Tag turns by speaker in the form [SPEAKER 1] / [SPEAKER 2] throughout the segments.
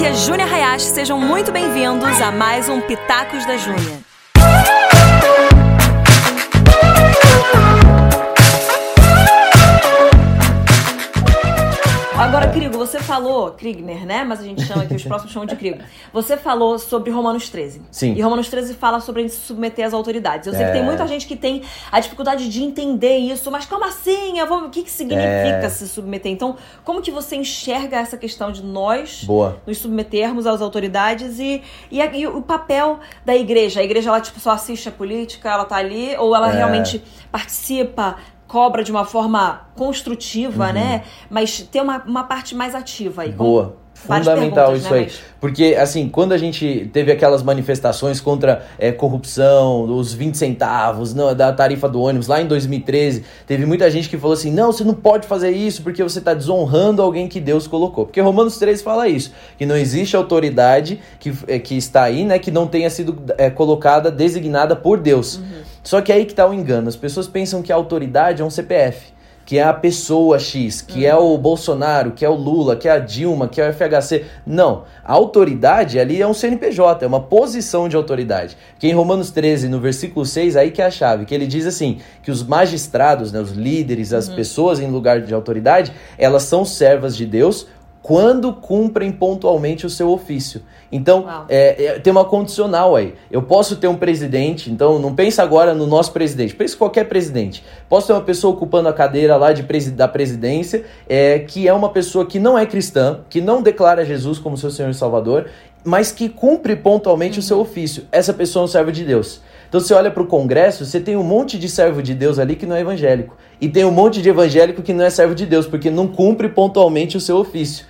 [SPEAKER 1] aqui é Júnia Hayashi, sejam muito bem-vindos a mais um Pitacos da Júnia. Você falou, Krigner, né? Mas a gente chama aqui, os próximos chamam de Crigo. Você falou sobre Romanos 13.
[SPEAKER 2] Sim.
[SPEAKER 1] E Romanos 13 fala sobre a gente se submeter às autoridades. Eu sei
[SPEAKER 2] É.
[SPEAKER 1] que tem muita gente que tem a dificuldade de entender isso, mas como assim? Eu vou... O que, que significa
[SPEAKER 2] É.
[SPEAKER 1] se submeter? Então, como que você enxerga essa questão de nós
[SPEAKER 2] Boa.
[SPEAKER 1] nos submetermos às autoridades e, e, e o papel da igreja. A igreja, ela, tipo, só assiste a política, ela tá ali, ou ela
[SPEAKER 2] É.
[SPEAKER 1] realmente participa, cobra de uma forma construtiva, né? Mas tem uma, uma parte mais ativa aí.
[SPEAKER 2] Uhum. Boa. Fundamental
[SPEAKER 1] perguntas,
[SPEAKER 2] isso
[SPEAKER 1] né,
[SPEAKER 2] aí.
[SPEAKER 1] mas-
[SPEAKER 2] Porque, assim, quando a gente teve aquelas manifestações contra é, corrupção, os 20 centavos não, da tarifa do ônibus, lá em 2013, teve muita gente que falou assim: não, você não pode fazer isso porque você está desonrando alguém que Deus colocou. Porque Romanos 13 fala isso: que não existe autoridade que, é, que está aí, né, que não tenha sido é, colocada, designada por Deus.
[SPEAKER 1] Uhum.
[SPEAKER 2] Só que aí que tá o engano: as pessoas pensam que a autoridade é um CPF. Que é a pessoa X, que é o Bolsonaro, que é o Lula, que é a Dilma, que é o FHC. Não. A autoridade ali é um CNPJ, é uma posição de autoridade. Que em Romanos 13, no versículo 6, aí que é a chave, que ele diz assim: que os magistrados, né, os líderes, as pessoas em lugar de autoridade, elas são servas de Deus quando cumprem pontualmente o seu ofício. Então, é, é, tem uma condicional aí. Eu posso ter um presidente, então não pensa agora no nosso presidente, pensa em qualquer presidente. Posso ter uma pessoa ocupando a cadeira lá de presi da presidência, é, que é uma pessoa que não é cristã, que não declara Jesus como seu Senhor e Salvador, mas que cumpre pontualmente o seu ofício. Essa pessoa é um servo de Deus. Então você olha para o Congresso, você tem um monte de servo de Deus ali que não é evangélico. E tem um monte de evangélico que não é servo de Deus, porque não cumpre pontualmente o seu ofício.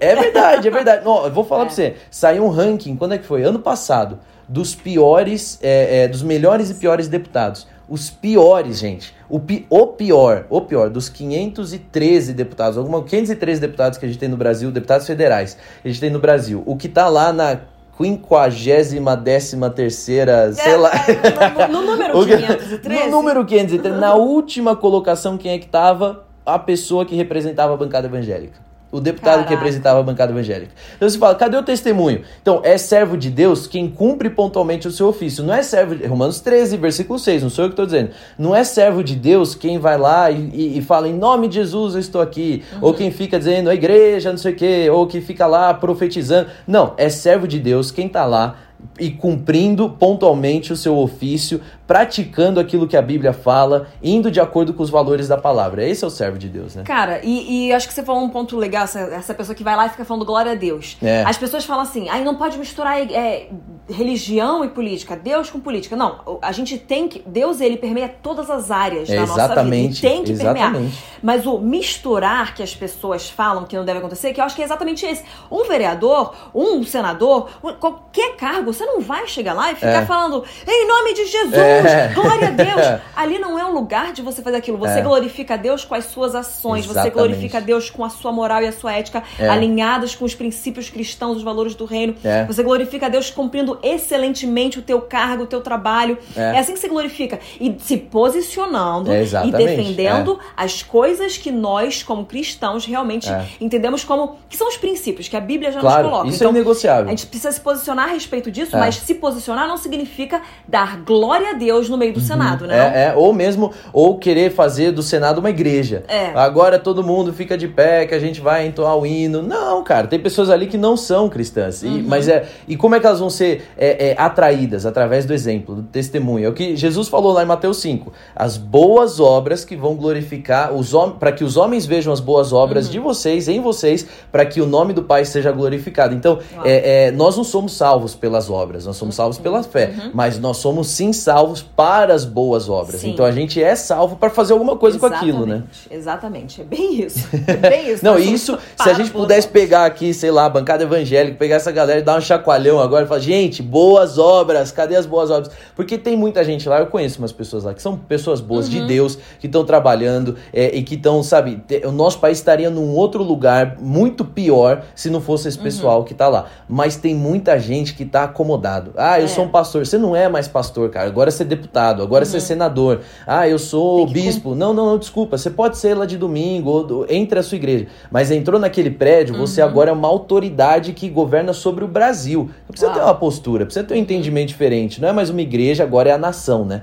[SPEAKER 2] É verdade, é verdade. Não, eu vou falar
[SPEAKER 1] É.
[SPEAKER 2] pra você. Saiu um ranking, quando é que foi? Ano passado, dos piores, é, é, dos melhores e piores deputados. Os piores, gente. O, pi- o pior, o pior, dos 513 deputados, alguma 513 deputados que a gente tem no Brasil, deputados federais, que a gente tem no Brasil. O que tá lá na quinquagésima décima terceira, sei lá.
[SPEAKER 1] É, No, no número
[SPEAKER 2] O que-
[SPEAKER 1] 513.
[SPEAKER 2] No número 513, na última colocação, quem é que tava? A pessoa que representava a bancada evangélica. O deputado que
[SPEAKER 1] Caraca.
[SPEAKER 2] representava a bancada evangélica. Então você fala, cadê o testemunho? Então, é servo de Deus quem cumpre pontualmente o seu ofício. Não é servo de. Romanos 13, versículo 6, não sou eu que estou dizendo. Não é servo de Deus quem vai lá e, e- e fala, em nome de Jesus eu estou aqui. Ou quem fica dizendo, a igreja, não sei o quê. Ou que fica lá profetizando. Não, é servo de Deus quem está lá e cumprindo pontualmente o seu ofício, praticando aquilo que a Bíblia fala, indo de acordo com os valores da palavra. Esse é o servo de Deus, né?
[SPEAKER 1] Cara, e, e acho que você falou um ponto legal, essa, essa pessoa que vai lá e fica falando glória a Deus.
[SPEAKER 2] É.
[SPEAKER 1] As pessoas falam assim, aí não pode misturar é, religião e política, Deus com política. Não, a gente tem que. Deus, ele permeia todas as áreas
[SPEAKER 2] É,
[SPEAKER 1] da nossa vida.
[SPEAKER 2] exatamente,
[SPEAKER 1] E tem que permear.
[SPEAKER 2] exatamente.
[SPEAKER 1] Mas o misturar que as pessoas falam que não deve acontecer, que eu acho que é exatamente esse. Um vereador, um senador, qualquer cargo, você não vai chegar lá e ficar
[SPEAKER 2] É.
[SPEAKER 1] falando em nome de Jesus,
[SPEAKER 2] É.
[SPEAKER 1] glória a Deus. Ali não é o lugar de você fazer aquilo. Você
[SPEAKER 2] É.
[SPEAKER 1] glorifica a Deus com as suas ações, você
[SPEAKER 2] Exatamente.
[SPEAKER 1] glorifica a Deus com a sua moral e a sua ética
[SPEAKER 2] É.
[SPEAKER 1] alinhadas com os princípios cristãos, os valores do reino.
[SPEAKER 2] É.
[SPEAKER 1] Você glorifica a Deus cumprindo excelentemente o teu cargo, o teu trabalho.
[SPEAKER 2] É.
[SPEAKER 1] É, assim que você glorifica. E se posicionando
[SPEAKER 2] É,
[SPEAKER 1] e defendendo as coisas que nós, como cristãos, realmente
[SPEAKER 2] É.
[SPEAKER 1] entendemos como. que são os princípios que a Bíblia já
[SPEAKER 2] Claro,
[SPEAKER 1] nos coloca.
[SPEAKER 2] isso é
[SPEAKER 1] Então,
[SPEAKER 2] inegociável.
[SPEAKER 1] a gente precisa se posicionar a respeito disso,
[SPEAKER 2] É.
[SPEAKER 1] mas se posicionar não significa dar glória a Deus no meio do Senado, né?
[SPEAKER 2] É, é, ou mesmo, ou querer fazer do Senado uma igreja.
[SPEAKER 1] É.
[SPEAKER 2] Agora todo mundo fica de pé, que a gente vai entoar o hino. Não, cara, tem pessoas ali que não são cristãs. E,
[SPEAKER 1] Uhum.
[SPEAKER 2] mas é, e como é que elas vão ser é, é, atraídas? Através do exemplo, do testemunho. É o que Jesus falou lá em Mateus 5. As boas obras que vão glorificar, os para que os homens vejam as boas obras
[SPEAKER 1] Uhum.
[SPEAKER 2] de vocês, em vocês, para que o nome do Pai seja glorificado. Então, é, é, nós não somos salvos pelas obras, nós somos salvos pela fé. Mas nós somos sim salvos para as boas obras.
[SPEAKER 1] Uhum. Sim.
[SPEAKER 2] Então a gente é salvo para fazer alguma coisa com aquilo, né?
[SPEAKER 1] Exatamente, é bem isso. É bem isso.
[SPEAKER 2] Não, isso, se a gente pudesse pegar aqui, sei lá, a bancada evangélica, pegar essa galera e dar um chacoalhão agora e falar, gente, boas obras, cadê as boas obras? Porque tem muita gente lá, eu conheço umas pessoas lá que são pessoas boas
[SPEAKER 1] Uhum.
[SPEAKER 2] de Deus, que estão trabalhando é, e que estão, sabe, o nosso país estaria num outro lugar muito pior se não fosse
[SPEAKER 1] Uhum.
[SPEAKER 2] esse pessoal que tá lá. Mas tem muita gente que tá acomodado. Ah, eu
[SPEAKER 1] É.
[SPEAKER 2] sou um pastor. Você não é mais pastor, cara. Agora você ser deputado, agora ser senador. Ah, eu sou
[SPEAKER 1] Uhum.
[SPEAKER 2] Bispo. Não, não, não, desculpa. Você pode ser lá de domingo, ou entre a sua igreja. Mas entrou naquele prédio, você
[SPEAKER 1] Uhum.
[SPEAKER 2] agora é uma autoridade que governa sobre o Brasil. Precisa
[SPEAKER 1] Uau.
[SPEAKER 2] ter uma postura, precisa ter um entendimento diferente. Não é mais uma igreja, agora é a nação, né?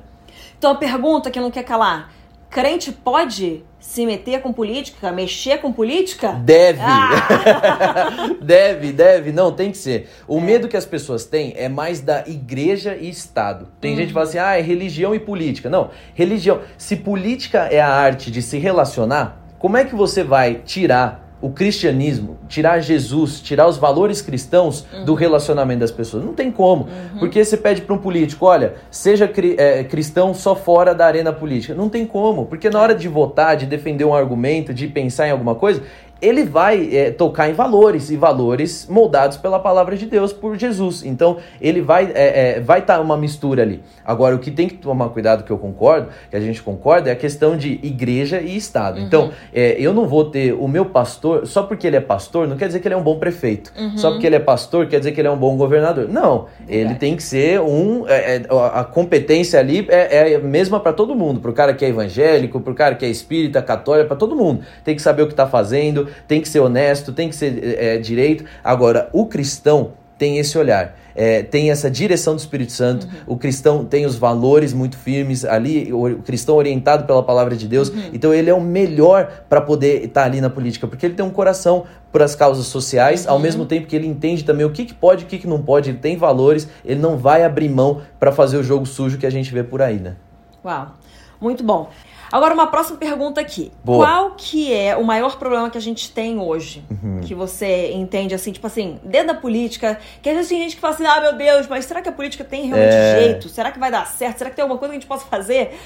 [SPEAKER 1] Então a pergunta que não quer calar: crente pode se meter com política, mexer com política?
[SPEAKER 2] Deve.
[SPEAKER 1] Ah!
[SPEAKER 2] deve, deve. Não, tem que ser. O medo que as pessoas têm é mais da igreja e Estado. Tem gente que fala assim, ah, é religião e política. Não, religião. Se política é a arte de se relacionar, como é que você vai tirar o cristianismo, tirar Jesus, tirar os valores cristãos do relacionamento das pessoas? Não tem como. Porque você pede para um político, olha, seja cri- é, cristão só fora da arena política. Não tem como. Porque na hora de votar, de defender um argumento, de pensar em alguma coisa, ele vai é, tocar em valores e valores moldados pela palavra de Deus por Jesus. Então ele vai é, é, vai estar uma mistura ali. Agora o que tem que tomar cuidado que eu concordo, que a gente concorda é a questão de igreja e estado. Então é, eu não vou ter o meu pastor só porque ele é pastor não quer dizer que ele é um bom prefeito. Só porque ele é pastor quer dizer que ele é um bom governador. Não, ele
[SPEAKER 1] Verdade.
[SPEAKER 2] tem que ser um é, é, a competência ali é, a mesma para todo mundo, pro cara que é evangélico, pro cara que é espírita, católico, para todo mundo. Tem que saber o que tá fazendo, tem que ser honesto, tem que ser é, direito. Agora, o cristão tem esse olhar. é, tem essa direção do Espírito Santo, o cristão tem os valores muito firmes ali, o, cristão orientado pela palavra de Deus, então ele é o melhor para poder estar ali na política, porque ele tem um coração para as causas sociais, ao mesmo tempo que ele entende também o que, que pode e o que, que não pode, ele tem valores, ele não vai abrir mão para fazer o jogo sujo que a gente vê por aí, né?
[SPEAKER 1] Uau, muito bom. Agora uma próxima pergunta aqui.
[SPEAKER 2] Boa.
[SPEAKER 1] Qual que é o maior problema que a gente tem hoje?
[SPEAKER 2] Uhum.
[SPEAKER 1] Que você entende assim, tipo assim, dentro da política, que às vezes tem gente que fala assim, ah, meu Deus, mas será que a política tem realmente
[SPEAKER 2] É.
[SPEAKER 1] jeito? Será que vai dar certo? Será que tem alguma coisa que a gente possa fazer?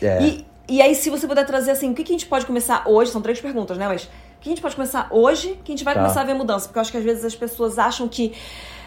[SPEAKER 2] É.
[SPEAKER 1] E, e aí, se você puder trazer assim, o que, que a gente pode começar hoje? São três perguntas, né? Mas o que a gente pode começar hoje que a gente vai
[SPEAKER 2] Tá.
[SPEAKER 1] começar a ver mudança? Porque eu acho que às vezes as pessoas acham que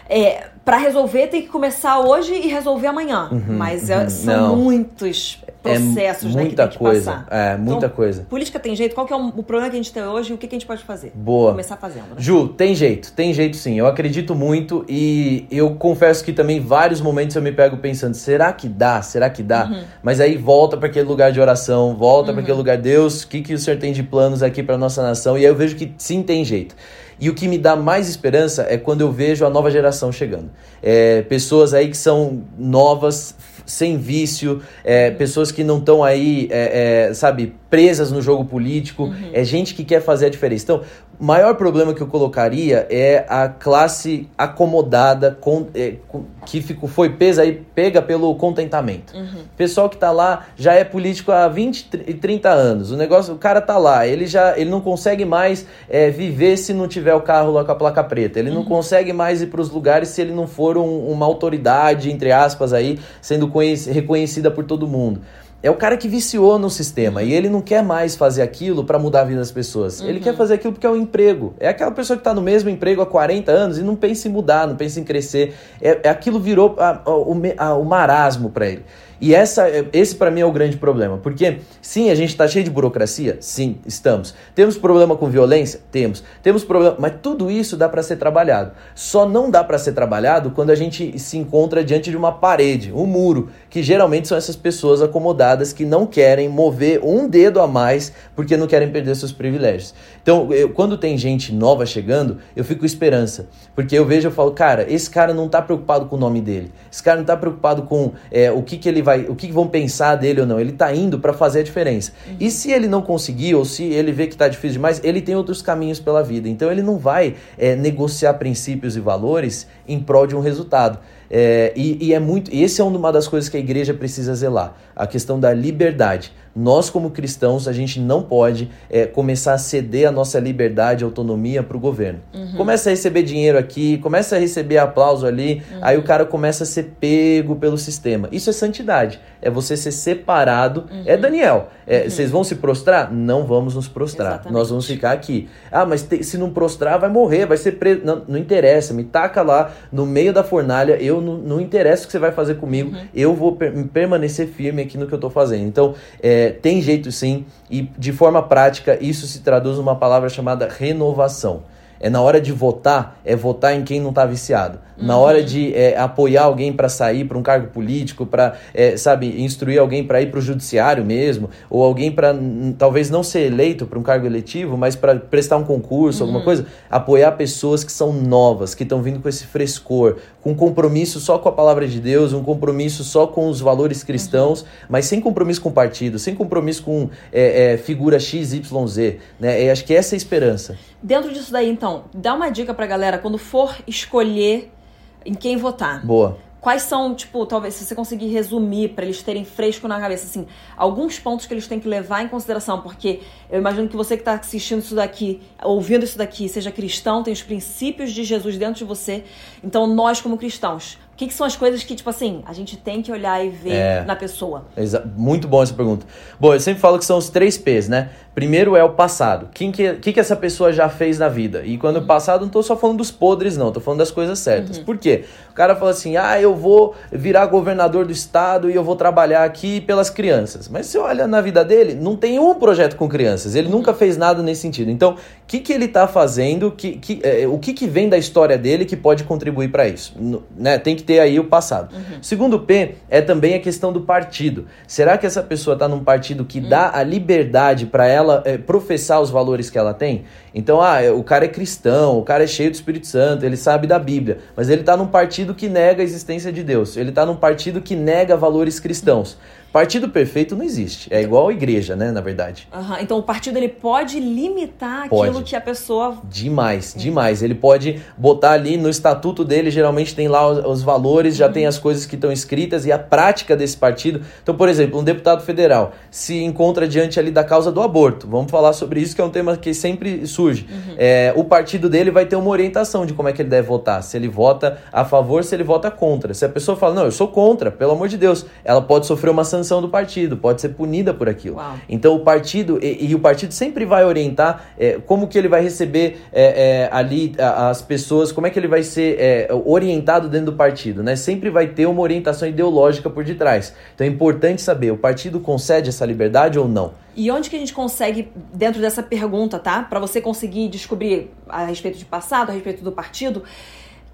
[SPEAKER 1] é, para resolver tem que começar hoje e resolver amanhã. Mas é-
[SPEAKER 2] uhum.
[SPEAKER 1] são
[SPEAKER 2] Não.
[SPEAKER 1] muitos processos
[SPEAKER 2] é
[SPEAKER 1] né, que
[SPEAKER 2] muita
[SPEAKER 1] tem que
[SPEAKER 2] coisa,
[SPEAKER 1] passar.
[SPEAKER 2] é muita
[SPEAKER 1] Então,
[SPEAKER 2] coisa.
[SPEAKER 1] Política tem jeito? Qual que é o, o problema que a gente tem hoje e o que, que a gente pode fazer?
[SPEAKER 2] Boa.
[SPEAKER 1] Começar fazendo, né?
[SPEAKER 2] Ju, tem jeito, tem jeito sim. Eu acredito muito e eu confesso que também vários momentos eu me pego pensando, será que dá? Será que dá?
[SPEAKER 1] Uhum.
[SPEAKER 2] Mas aí volta para aquele lugar de oração, volta para aquele lugar, Deus, o que, que o Senhor tem de planos aqui para nossa nação? E aí eu vejo que sim tem jeito. E o que me dá mais esperança é quando eu vejo a nova geração chegando. É, pessoas aí que são novas, sem vício, é, pessoas que não estão aí, é, é, sabe, presas no jogo político. É gente que quer fazer a diferença. Então, o maior problema que eu colocaria é a classe acomodada com, é, com- que ficou, foi pesa aí, pega pelo contentamento. Pessoal que tá lá já é político há 20 e 30 anos. O negócio, o cara tá lá, ele já ele não consegue mais é, viver se não tiver o carro lá com a placa preta. Ele não consegue mais ir para os lugares se ele não for um- uma autoridade, entre aspas, aí, sendo conhec- reconhecida por todo mundo. É o cara que viciou no sistema e ele não quer mais fazer aquilo para mudar a vida das pessoas. Ele quer fazer aquilo porque é um emprego. É aquela pessoa que tá no mesmo emprego há 40 anos e não pensa em mudar, não pensa em crescer. É, é aquilo virou a- a- o, a- o marasmo para ele. E essa, esse para mim é o grande problema. Porque, sim, a gente está cheio de burocracia? Sim, estamos. Temos problema com violência? Temos. Temos problema. Mas tudo isso dá para ser trabalhado. Só não dá para ser trabalhado quando a gente se encontra diante de uma parede, um muro, que geralmente são essas pessoas acomodadas que não querem mover um dedo a mais porque não querem perder seus privilégios. Então, eu- quando tem gente nova chegando, eu fico com esperança. Porque eu vejo e falo, cara, esse cara não tá preocupado com o nome dele. Esse cara não tá preocupado com é, o que, que ele vai, o que, vão pensar dele ou não. Ele tá indo para fazer a diferença. E se ele não conseguir, ou se ele vê que tá difícil demais, ele tem outros caminhos pela vida. Então ele não vai é, negociar princípios e valores em prol de um resultado. É, e, e é muito. E esse é uma das coisas que a igreja precisa zelar: a questão da liberdade. Nós, como cristãos, a gente não pode é, começar a ceder a nossa liberdade e autonomia para o governo. Começa a receber dinheiro aqui, começa a receber aplauso ali, aí o cara começa a ser pego pelo sistema. Isso é santidade. É você ser separado. É Daniel. é, Vocês vão se prostrar? Não vamos nos prostrar.
[SPEAKER 1] Exatamente.
[SPEAKER 2] Nós vamos ficar aqui. Ah, mas te- se não prostrar, vai morrer, vai ser preso. Não, não interessa, me taca lá no meio da fornalha. Eu não, não interessa o que você vai fazer comigo. Eu vou per- permanecer firme aqui no que eu tô fazendo. Então, é, tem jeito sim. E de forma prática, isso se traduz numa palavra chamada renovação. É na hora de votar, é votar em quem não tá viciado. Uhum. Na hora de é, apoiar alguém para sair para um cargo político, para, é, sabe, instruir alguém para ir para o judiciário mesmo, ou alguém para talvez não ser eleito para um cargo eletivo, mas para prestar um concurso, uhum. alguma coisa, apoiar pessoas que são novas, que estão vindo com esse frescor, com compromisso só com a palavra de Deus, um compromisso só com os valores cristãos, mas sem compromisso com partido, sem compromisso com é, é, figura X, Y, Z. Né? Eu acho que essa é a esperança.
[SPEAKER 1] Dentro disso daí, então, dá uma dica pra galera quando for escolher em quem votar.
[SPEAKER 2] Boa.
[SPEAKER 1] Quais são, tipo, talvez se você conseguir resumir para eles terem fresco na cabeça, assim, alguns pontos que eles têm que levar em consideração, porque eu imagino que você que está assistindo isso daqui, ouvindo isso daqui, seja cristão, tem os princípios de Jesus dentro de você. Então, nós como cristãos, o que, que, são as coisas que, tipo assim, a gente tem que olhar e ver é, na pessoa?
[SPEAKER 2] Muito bom essa pergunta. Bom, eu sempre falo que são os três P's, né? Primeiro é o passado. O que, que, que essa pessoa já fez na vida? E quando uhum. passado, não tô só falando dos podres, não. Tô falando das coisas certas. Uhum. Por quê? O cara fala assim, ah, eu vou virar governador do estado e eu vou trabalhar aqui pelas crianças. Mas você olha na vida dele, não tem um projeto com crianças. Ele uhum. nunca fez nada nesse sentido. Então, o que, que ele tá fazendo? Que, que, é, o que, que vem da história dele que pode contribuir para isso? No, né? Tem que ter aí o passado. Uhum. Segundo P é também a questão do partido. Será que essa pessoa está num partido que uhum. dá a liberdade para ela é, professar os valores que ela tem? Então, ah, o cara é cristão, o cara é cheio do Espírito Santo, ele sabe da Bíblia, mas ele está num partido que nega a existência de Deus. Ele está num partido que nega valores cristãos. Partido perfeito não existe. É igual a igreja, né, na verdade.
[SPEAKER 1] Uhum. Então o partido ele pode limitar pode. aquilo que a pessoa.
[SPEAKER 2] Demais, demais. Ele pode botar ali no estatuto dele, geralmente tem lá os, os valores, já uhum. tem as coisas que estão escritas e a prática desse partido. Então, por exemplo, um deputado federal se encontra diante ali da causa do aborto. Vamos falar sobre isso, que é um tema que sempre surge. Uhum. É, o partido dele vai ter uma orientação de como é que ele deve votar. Se ele vota a favor, se ele vota contra. Se a pessoa fala, não, eu sou contra, pelo amor de Deus, ela pode sofrer uma sanção sanção do partido, pode ser punida por aquilo. Uau. Então o partido, e, e, o partido sempre vai orientar é, como que ele vai receber é, é, ali as pessoas, como é que ele vai ser é, orientado dentro do partido, né? Sempre vai ter uma orientação ideológica por detrás. Então é importante saber, o partido concede essa liberdade ou não?
[SPEAKER 1] E onde que a gente consegue, dentro dessa pergunta, tá? Para você conseguir descobrir a respeito de passado, a respeito do partido,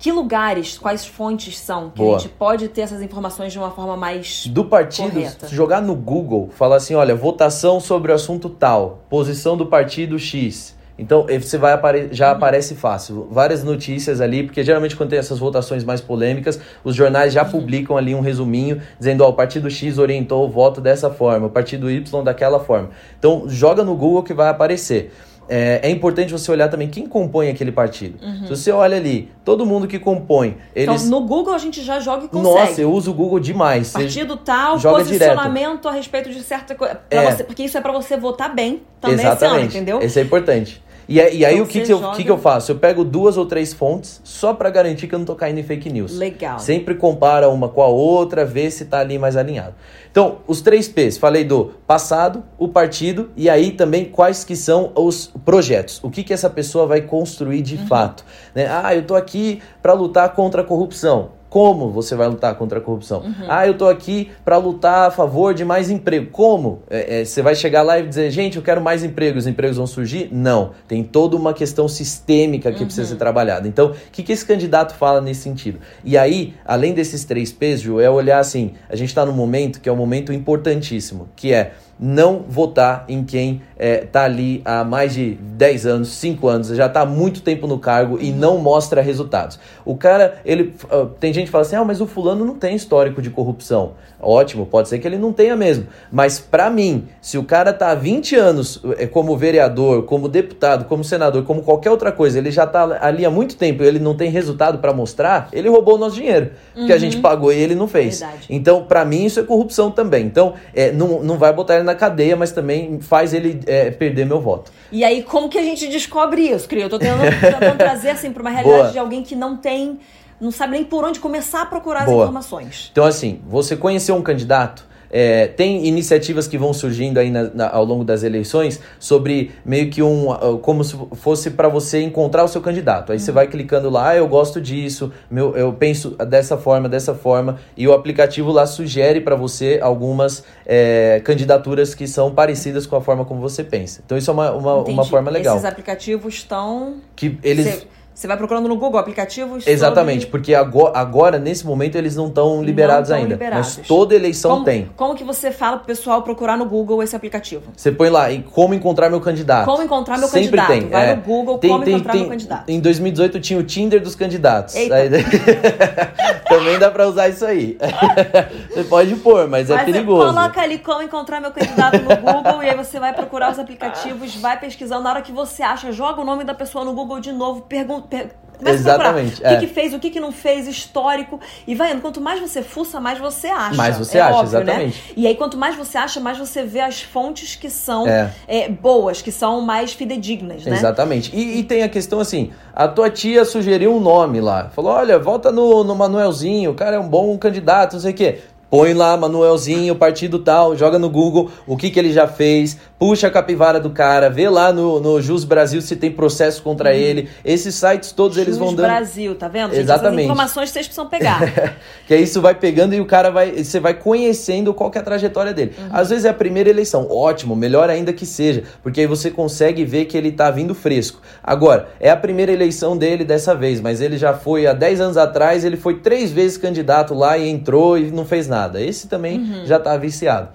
[SPEAKER 1] que lugares, quais fontes são que Boa. a gente pode ter essas informações de uma forma mais
[SPEAKER 2] do partido correta. jogar no Google, falar assim, olha, votação sobre o assunto tal, posição do partido X. Então, você vai apare já uhum. aparece fácil. Várias notícias ali, porque geralmente quando tem essas votações mais polêmicas, os jornais já uhum. publicam ali um resuminho dizendo, ó, o partido X orientou o voto dessa forma, o partido Y daquela forma. Então, joga no Google que vai aparecer é, é, importante você olhar também quem compõe aquele partido. Uhum. Se você olha ali, todo mundo que compõe. Então, eles...
[SPEAKER 1] Então, no Google a gente já joga e consegue.
[SPEAKER 2] Nossa, eu uso o Google demais.
[SPEAKER 1] Partido tal, posicionamento direto. a respeito de certa coisa. É. porque isso é para você votar bem também Exatamente. esse ano, entendeu?
[SPEAKER 2] Isso é importante. E, e aí então, o que, que, eu, que, que eu faço? Eu pego duas ou três fontes só para garantir que eu não tô caindo em fake news.
[SPEAKER 1] Legal.
[SPEAKER 2] Sempre compara uma com a outra, vê se tá ali mais alinhado. Então, os três P's, falei do passado, o partido e aí também quais que são os projetos. O que, que essa pessoa vai construir de uhum. fato. Né? Ah, eu tô aqui para lutar contra a corrupção como você vai lutar contra a corrupção? Uhum. Ah, eu tô aqui para lutar a favor de mais emprego. Como? É, é, você vai chegar lá e dizer, gente, eu quero mais emprego, os empregos vão surgir? Não. Tem toda uma questão sistêmica que uhum. precisa ser trabalhada. Então, o que, que esse candidato fala nesse sentido? E aí, além desses três P's, Ju, é olhar assim, a gente está num momento que é um momento importantíssimo, que é não votar em quem está é, tá ali há mais de 10 anos, 5 anos, já está há muito tempo no cargo e não mostra resultados. O cara, ele uh, tem gente que fala assim: ah, mas o fulano não tem histórico de corrupção. Ótimo, pode ser que ele não tenha mesmo. Mas para mim, se o cara tá há 20 anos é, como vereador, como deputado, como senador, como qualquer outra coisa, ele já tá ali há muito tempo e ele não tem resultado para mostrar, ele roubou o nosso dinheiro. Uhum. Que a gente pagou e ele não fez. Verdade. Então, para mim, isso é corrupção também. Então, é, não, não vai botar ele na cadeia, mas também faz ele é, perder meu voto.
[SPEAKER 1] E aí, como que a gente descobre isso, Crio? Eu tô tentando trazer assim para uma realidade Boa. de alguém que não tem não sabe nem por onde começar a procurar Boa. as informações.
[SPEAKER 2] Então, assim, você conheceu um candidato, é, tem iniciativas que vão surgindo aí na, na, ao longo das eleições sobre meio que um. Como se fosse para você encontrar o seu candidato. Aí uhum. você vai clicando lá, ah, eu gosto disso, meu, eu penso dessa forma, dessa forma, e o aplicativo lá sugere para você algumas é, candidaturas que são parecidas com a forma como você pensa. Então isso é uma, uma, uma forma legal.
[SPEAKER 1] Esses aplicativos estão.
[SPEAKER 2] Que eles.
[SPEAKER 1] Você vai procurando no Google aplicativos.
[SPEAKER 2] Exatamente, sobre... porque agora, agora, nesse momento, eles não estão liberados não ainda. Liberados. Mas toda eleição
[SPEAKER 1] como,
[SPEAKER 2] tem.
[SPEAKER 1] Como que você fala pro pessoal procurar no Google esse aplicativo?
[SPEAKER 2] Você põe lá, e como encontrar meu candidato.
[SPEAKER 1] Como encontrar meu Sempre candidato. Tem. Vai é. no Google, tem, como tem, encontrar tem, meu candidato.
[SPEAKER 2] Em 2018 tinha o Tinder dos candidatos. Aí, também dá pra usar isso aí. você pode pôr, mas, é mas é perigoso.
[SPEAKER 1] Coloca ali como encontrar meu candidato no Google e aí você vai procurar os aplicativos, vai pesquisando. Na hora que você acha, joga o nome da pessoa no Google de novo, pergunta. Per Exatamente. É. O que, que, fez, o que, que não fez, histórico. E vai indo. Quanto mais você fuça, mais você acha.
[SPEAKER 2] Mais você é acha, óbvio, né? exatamente.
[SPEAKER 1] Né? E aí, quanto mais você acha, mais você vê as fontes que são é. É, boas, que são mais fidedignas, né?
[SPEAKER 2] Exatamente. E, e, tem a questão assim: a tua tia sugeriu um nome lá. Falou: olha, volta no, no Manuelzinho, o cara é um bom candidato, não sei o quê. Põe lá Manuelzinho, partido tal, joga no Google o que, que ele já fez, puxa a capivara do cara, vê lá no, no Jus Brasil se tem processo contra uhum. ele. Esses sites todos Jus eles vão dando.
[SPEAKER 1] Brasil, tá vendo?
[SPEAKER 2] Gente, Exatamente. Essas
[SPEAKER 1] informações que vocês precisam pegar.
[SPEAKER 2] que isso vai pegando e o cara vai. Você vai conhecendo qual é a trajetória dele. Uhum. Às vezes é a primeira eleição, ótimo, melhor ainda que seja, porque aí você consegue ver que ele tá vindo fresco. Agora, é a primeira eleição dele dessa vez, mas ele já foi há 10 anos atrás, ele foi três vezes candidato lá e entrou e não fez nada nada. Esse também uhum. já tá viciado.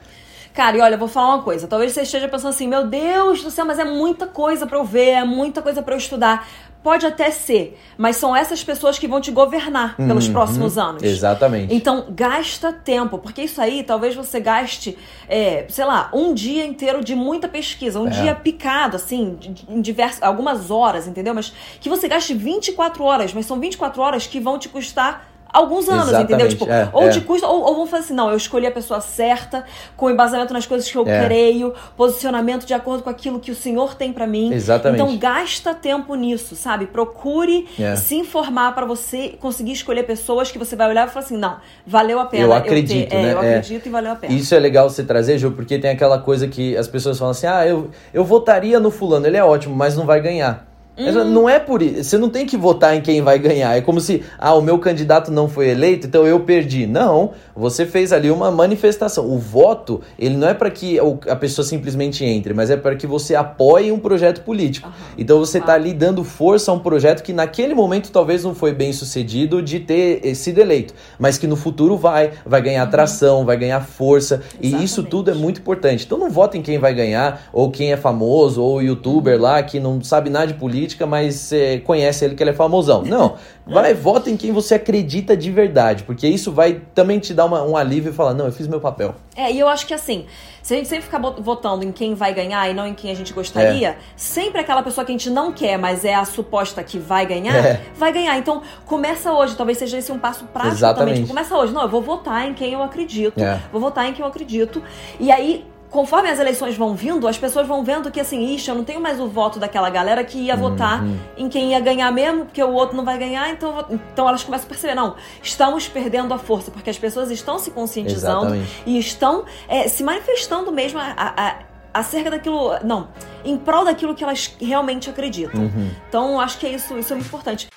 [SPEAKER 1] Cara, e olha, eu vou falar uma coisa. Talvez você esteja pensando assim, meu Deus do céu, mas é muita coisa para eu ver, é muita coisa para eu estudar. Pode até ser, mas são essas pessoas que vão te governar pelos uhum, próximos anos.
[SPEAKER 2] Exatamente.
[SPEAKER 1] Então, gasta tempo, porque isso aí talvez você gaste, é, sei lá, um dia inteiro de muita pesquisa, um é. dia picado, assim, em diversas, algumas horas, entendeu? Mas que você gaste 24 horas, mas são 24 horas que vão te custar alguns anos, Exatamente, entendeu? Tipo, é, ou é. de custo, ou, ou vão fazer assim, não, eu escolhi a pessoa certa, com embasamento nas coisas que eu é. creio, posicionamento de acordo com aquilo que o Senhor tem para mim.
[SPEAKER 2] Exatamente.
[SPEAKER 1] Então gasta tempo nisso, sabe? Procure é. se informar para você conseguir escolher pessoas que você vai olhar e falar assim, não, valeu a pena.
[SPEAKER 2] Eu acredito, eu ter,
[SPEAKER 1] é,
[SPEAKER 2] né?
[SPEAKER 1] eu acredito e valeu a pena.
[SPEAKER 2] Isso é legal você trazer, Ju, porque tem aquela coisa que as pessoas falam assim, ah, eu, eu votaria no fulano, ele é ótimo, mas não vai ganhar. Não é por isso. Você não tem que votar em quem vai ganhar. É como se, ah, o meu candidato não foi eleito, então eu perdi. Não, você fez ali uma manifestação. O voto, ele não é para que a pessoa simplesmente entre, mas é para que você apoie um projeto político. Uhum. Então você está ali dando força a um projeto que naquele momento talvez não foi bem sucedido de ter sido eleito, mas que no futuro vai, vai ganhar uhum. atração, vai ganhar força. Exatamente. E isso tudo é muito importante. Então não vote em quem vai ganhar, ou quem é famoso, ou youtuber lá que não sabe nada de política política, mas é, conhece ele que ele é famosão. Não, vai, vota em quem você acredita de verdade, porque isso vai também te dar uma, um alívio e falar, não, eu fiz meu papel.
[SPEAKER 1] É, e eu acho que assim, se a gente sempre ficar votando em quem vai ganhar e não em quem a gente gostaria, é. sempre aquela pessoa que a gente não quer, mas é a suposta que vai ganhar, é. vai ganhar. Então, começa hoje, talvez seja esse um passo prático Exatamente. também. Tipo, começa hoje. Não, eu vou votar em quem eu acredito. É. Vou votar em quem eu acredito. E aí, conforme as eleições vão vindo, as pessoas vão vendo que assim, ixi, eu não tenho mais o voto daquela galera que ia uhum. votar em quem ia ganhar mesmo, porque o outro não vai ganhar, então, então elas começam a perceber, não, estamos perdendo a força, porque as pessoas estão se conscientizando Exatamente. e estão é, se manifestando mesmo a, a, a, acerca daquilo, não, em prol daquilo que elas realmente acreditam. Uhum. Então, acho que é isso, isso é muito importante.